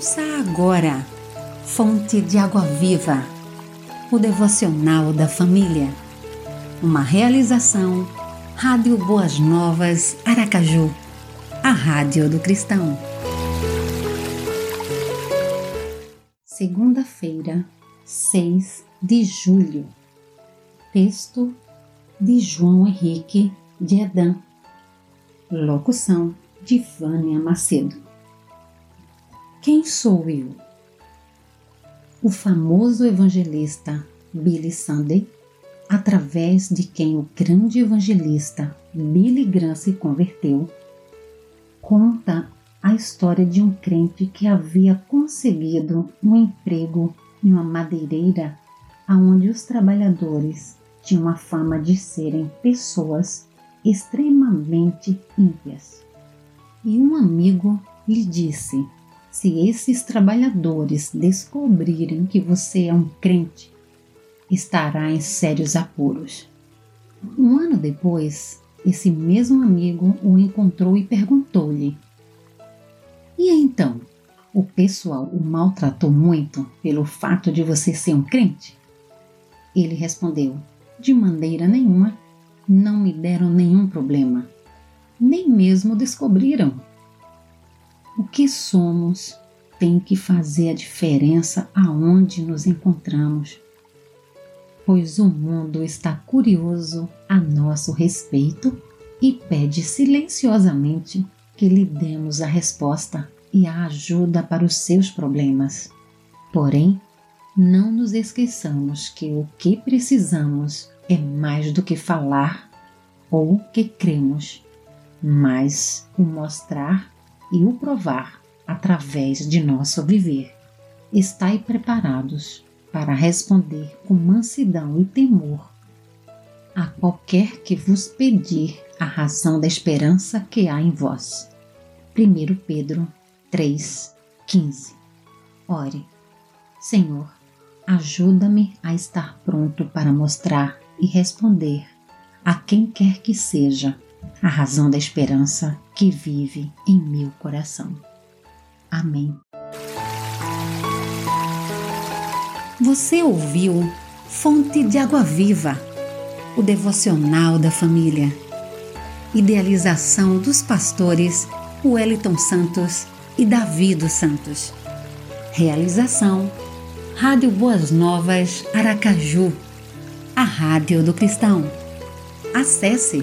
Ouça agora, Fonte de Água Viva, o devocional da família. Uma realização, Rádio Boas Novas, Aracaju, a Rádio do Cristão. Segunda-feira, 6 de julho. Texto de João Henrique de Edan. Locução de Vânia Macedo. Quem sou eu? O famoso evangelista Billy Sunday, através de quem o grande evangelista Billy Graham se converteu, conta a história de um crente que havia conseguido um emprego em uma madeireira onde os trabalhadores tinham a fama de serem pessoas extremamente ímpias. E um amigo lhe disse se esses trabalhadores descobrirem que você é um crente, estará em sérios apuros. Um ano depois, esse mesmo amigo o encontrou e perguntou-lhe: E então, o pessoal o maltratou muito pelo fato de você ser um crente? Ele respondeu: De maneira nenhuma, não me deram nenhum problema, nem mesmo descobriram o que somos tem que fazer a diferença aonde nos encontramos, pois o mundo está curioso a nosso respeito e pede silenciosamente que lhe demos a resposta e a ajuda para os seus problemas. Porém, não nos esqueçamos que o que precisamos é mais do que falar ou que cremos, mas o mostrar e o provar através de nosso viver. Estai preparados para responder com mansidão e temor a qualquer que vos pedir a razão da esperança que há em vós. 1 Pedro 3,15 Ore, Senhor, ajuda-me a estar pronto para mostrar e responder a quem quer que seja a razão da esperança que vive em meu coração. Amém. Você ouviu Fonte de Água Viva, o devocional da família. Idealização dos pastores Wellington Santos e Davi dos Santos. Realização Rádio Boas Novas Aracaju, a Rádio do Cristão. Acesse